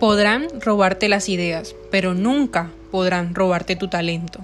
Podrán robarte las ideas, pero nunca podrán robarte tu talento.